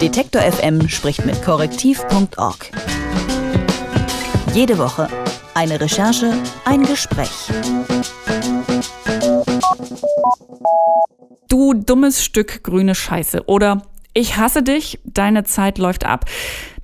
Detektor FM spricht mit korrektiv.org. Jede Woche eine Recherche, ein Gespräch. Du dummes Stück grüne Scheiße oder ich hasse dich, deine Zeit läuft ab.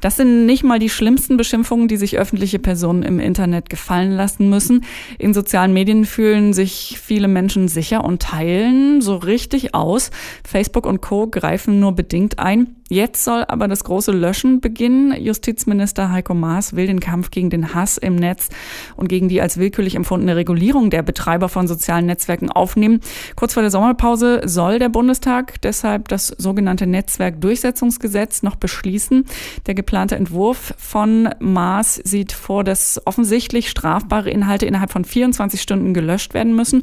Das sind nicht mal die schlimmsten Beschimpfungen, die sich öffentliche Personen im Internet gefallen lassen müssen. In sozialen Medien fühlen sich viele Menschen sicher und teilen so richtig aus. Facebook und Co greifen nur bedingt ein. Jetzt soll aber das große Löschen beginnen. Justizminister Heiko Maas will den Kampf gegen den Hass im Netz und gegen die als willkürlich empfundene Regulierung der Betreiber von sozialen Netzwerken aufnehmen. Kurz vor der Sommerpause soll der Bundestag deshalb das sogenannte Netzwerkdurchsetzungsgesetz noch beschließen. Der Entwurf von Maas sieht vor, dass offensichtlich strafbare Inhalte innerhalb von 24 Stunden gelöscht werden müssen.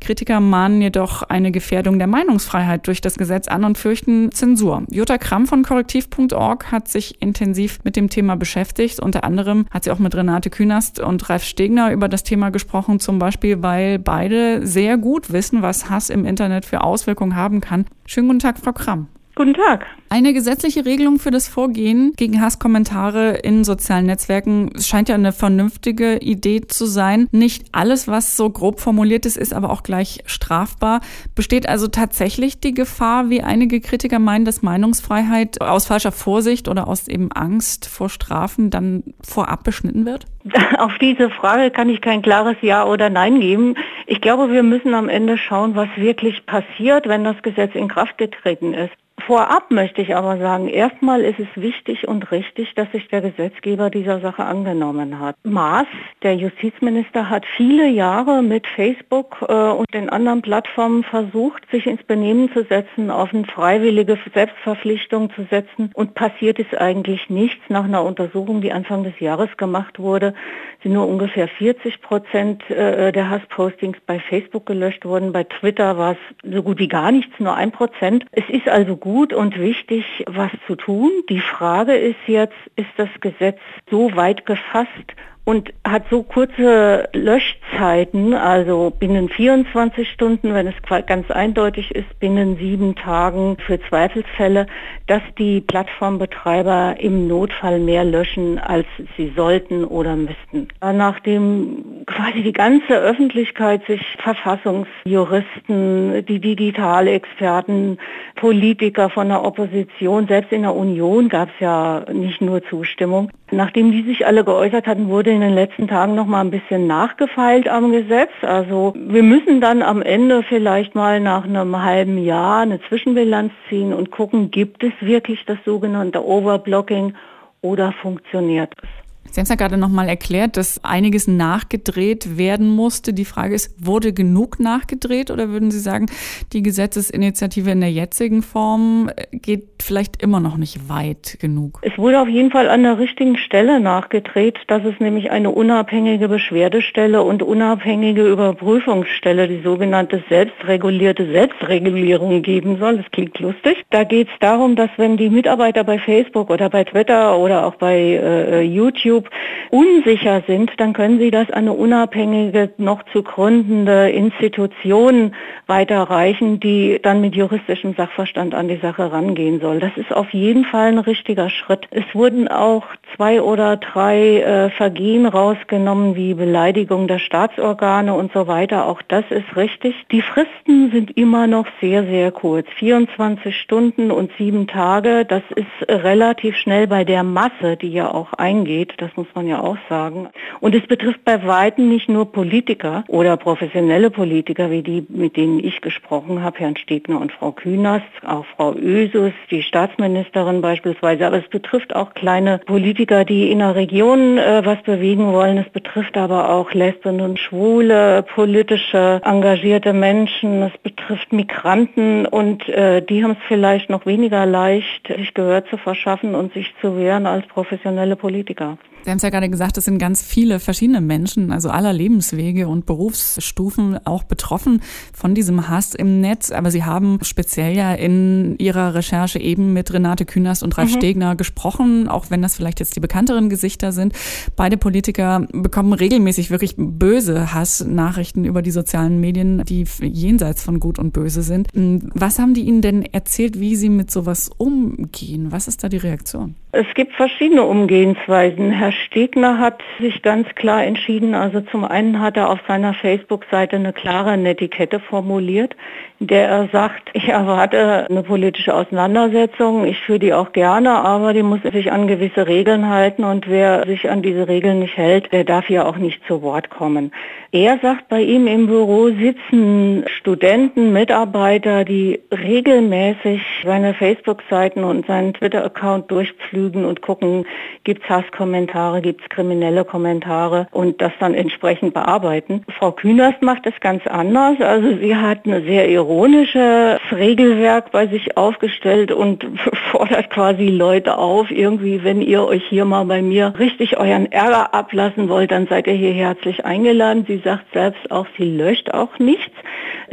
Kritiker mahnen jedoch eine Gefährdung der Meinungsfreiheit durch das Gesetz an und fürchten Zensur. Jutta Kramm von korrektiv.org hat sich intensiv mit dem Thema beschäftigt. Unter anderem hat sie auch mit Renate Künast und Ralf Stegner über das Thema gesprochen, zum Beispiel, weil beide sehr gut wissen, was Hass im Internet für Auswirkungen haben kann. Schönen guten Tag, Frau Kramm. Guten Tag. Eine gesetzliche Regelung für das Vorgehen gegen Hasskommentare in sozialen Netzwerken scheint ja eine vernünftige Idee zu sein. Nicht alles, was so grob formuliert ist, ist aber auch gleich strafbar. Besteht also tatsächlich die Gefahr, wie einige Kritiker meinen, dass Meinungsfreiheit aus falscher Vorsicht oder aus eben Angst vor Strafen dann vorab beschnitten wird? Auf diese Frage kann ich kein klares Ja oder Nein geben. Ich glaube, wir müssen am Ende schauen, was wirklich passiert, wenn das Gesetz in Kraft getreten ist. Vorab möchte ich aber sagen, erstmal ist es wichtig und richtig, dass sich der Gesetzgeber dieser Sache angenommen hat. Maas, der Justizminister, hat viele Jahre mit Facebook äh, und den anderen Plattformen versucht, sich ins Benehmen zu setzen, auf eine freiwillige Selbstverpflichtung zu setzen und passiert ist eigentlich nichts. Nach einer Untersuchung, die Anfang des Jahres gemacht wurde, sind nur ungefähr 40 Prozent äh, der Hasspostings bei Facebook gelöscht worden. Bei Twitter war es so gut wie gar nichts, nur ein Prozent. Es ist also gut und wichtig, was zu tun. Die Frage ist jetzt, ist das Gesetz so weit gefasst und hat so kurze Löschzeiten, also binnen 24 Stunden, wenn es ganz eindeutig ist, binnen sieben Tagen für Zweifelsfälle, dass die Plattformbetreiber im Notfall mehr löschen, als sie sollten oder müssten. Nachdem quasi die ganze Öffentlichkeit sich Verfassungsjuristen, die Digitalexperten, Politiker von der Opposition, selbst in der Union gab es ja nicht nur Zustimmung, nachdem die sich alle geäußert hatten, wurde in den letzten Tagen noch mal ein bisschen nachgefeilt am Gesetz. Also wir müssen dann am Ende vielleicht mal nach einem halben Jahr eine Zwischenbilanz ziehen und gucken, gibt es wirklich das sogenannte Overblocking oder funktioniert es? Sie haben es ja gerade nochmal erklärt, dass einiges nachgedreht werden musste. Die Frage ist, wurde genug nachgedreht oder würden Sie sagen, die Gesetzesinitiative in der jetzigen Form geht vielleicht immer noch nicht weit genug? Es wurde auf jeden Fall an der richtigen Stelle nachgedreht, dass es nämlich eine unabhängige Beschwerdestelle und unabhängige Überprüfungsstelle, die sogenannte selbstregulierte Selbstregulierung geben soll. Das klingt lustig. Da geht es darum, dass wenn die Mitarbeiter bei Facebook oder bei Twitter oder auch bei äh, YouTube YouTube unsicher sind, dann können Sie das an eine unabhängige, noch zu gründende Institution weiterreichen, die dann mit juristischem Sachverstand an die Sache rangehen soll. Das ist auf jeden Fall ein richtiger Schritt. Es wurden auch zwei oder drei äh, Vergehen rausgenommen, wie Beleidigung der Staatsorgane und so weiter. Auch das ist richtig. Die Fristen sind immer noch sehr, sehr kurz. 24 Stunden und sieben Tage, das ist relativ schnell bei der Masse, die ja auch eingeht. Das muss man ja auch sagen. Und es betrifft bei Weitem nicht nur Politiker oder professionelle Politiker, wie die, mit denen ich gesprochen habe, Herrn Stegner und Frau Künast, auch Frau Ösus, die Staatsministerin beispielsweise. Aber es betrifft auch kleine Politiker, die in der Region äh, was bewegen wollen. Es betrifft aber auch Lesben und Schwule, politische, engagierte Menschen. Es betrifft Migranten und äh, die haben es vielleicht noch weniger leicht, sich Gehör zu verschaffen und sich zu wehren als professionelle Politiker. Sie haben es ja gerade gesagt, es sind ganz viele verschiedene Menschen, also aller Lebenswege und Berufsstufen auch betroffen von diesem Hass im Netz. Aber Sie haben speziell ja in Ihrer Recherche eben mit Renate Künast und Ralf mhm. Stegner gesprochen, auch wenn das vielleicht jetzt die bekannteren Gesichter sind. Beide Politiker bekommen regelmäßig wirklich böse Hassnachrichten über die sozialen Medien, die jenseits von Gut und Böse sind. Was haben die Ihnen denn erzählt, wie Sie mit sowas umgehen? Was ist da die Reaktion? Es gibt verschiedene Umgehensweisen. Herr Stegner hat sich ganz klar entschieden. Also zum einen hat er auf seiner Facebook-Seite eine klare Netiquette formuliert, in der er sagt, ich erwarte eine politische Auseinandersetzung. Ich führe die auch gerne, aber die muss sich an gewisse Regeln halten und wer sich an diese Regeln nicht hält, der darf hier auch nicht zu Wort kommen. Er sagt, bei ihm im Büro sitzen Studenten, Mitarbeiter, die regelmäßig seine Facebook-Seiten und seinen Twitter-Account durchpflügen und gucken, gibt es Hasskommentare, gibt es kriminelle Kommentare und das dann entsprechend bearbeiten. Frau Künast macht es ganz anders. Also sie hat ein sehr ironisches Regelwerk bei sich aufgestellt und fordert quasi Leute auf, irgendwie, wenn ihr euch hier mal bei mir richtig euren Ärger ablassen wollt, dann seid ihr hier herzlich eingeladen. Sie sagt selbst auch, sie löscht auch nichts.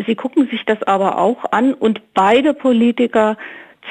Sie gucken sich das aber auch an und beide Politiker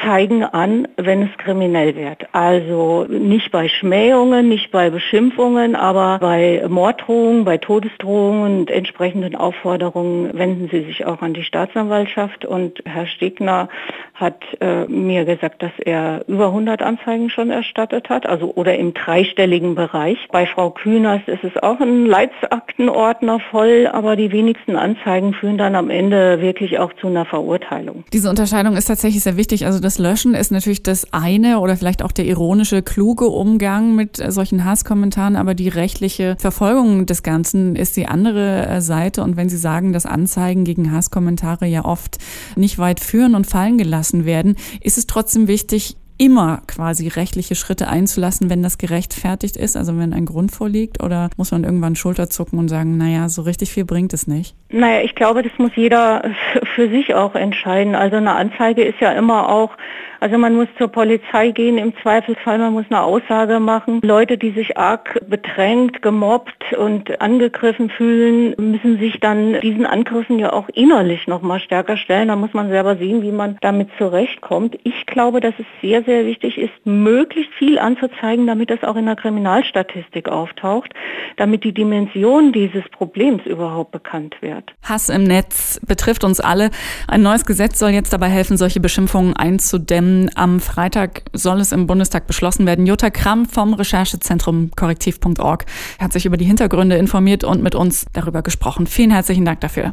zeigen an, wenn es kriminell wird. Also nicht bei Schmähungen, nicht bei Beschimpfungen, aber bei Morddrohungen, bei Todesdrohungen und entsprechenden Aufforderungen wenden sie sich auch an die Staatsanwaltschaft. Und Herr Stegner hat äh, mir gesagt, dass er über 100 Anzeigen schon erstattet hat, also oder im dreistelligen Bereich. Bei Frau Kühners ist es auch ein Leitsaktenordner voll, aber die wenigsten Anzeigen führen dann am Ende wirklich auch zu einer Verurteilung. Diese Unterscheidung ist tatsächlich sehr wichtig. Also das Löschen ist natürlich das eine oder vielleicht auch der ironische, kluge Umgang mit solchen Hasskommentaren, aber die rechtliche Verfolgung des Ganzen ist die andere äh, Seite. Und wenn Sie sagen, dass Anzeigen gegen Hasskommentare ja oft nicht weit führen und fallen gelassen werden, ist es trotzdem wichtig, immer quasi rechtliche Schritte einzulassen, wenn das gerechtfertigt ist, also wenn ein Grund vorliegt? Oder muss man irgendwann Schulter zucken und sagen, naja, so richtig viel bringt es nicht? Naja, ich glaube, das muss jeder für sich auch entscheiden. Also eine Anzeige ist ja immer auch also man muss zur Polizei gehen, im Zweifelsfall, man muss eine Aussage machen. Leute, die sich arg bedrängt, gemobbt und angegriffen fühlen, müssen sich dann diesen Angriffen ja auch innerlich noch mal stärker stellen. Da muss man selber sehen, wie man damit zurechtkommt. Ich glaube, dass es sehr, sehr wichtig ist, möglichst viel anzuzeigen, damit das auch in der Kriminalstatistik auftaucht, damit die Dimension dieses Problems überhaupt bekannt wird. Hass im Netz betrifft uns alle. Ein neues Gesetz soll jetzt dabei helfen, solche Beschimpfungen einzudämmen. Am Freitag soll es im Bundestag beschlossen werden. Jutta Kramm vom Recherchezentrum korrektiv.org hat sich über die Hintergründe informiert und mit uns darüber gesprochen. Vielen herzlichen Dank dafür.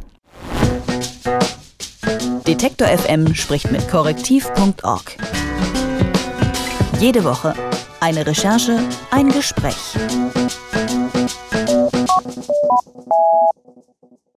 Detektor FM spricht mit korrektiv.org. Jede Woche eine Recherche, ein Gespräch.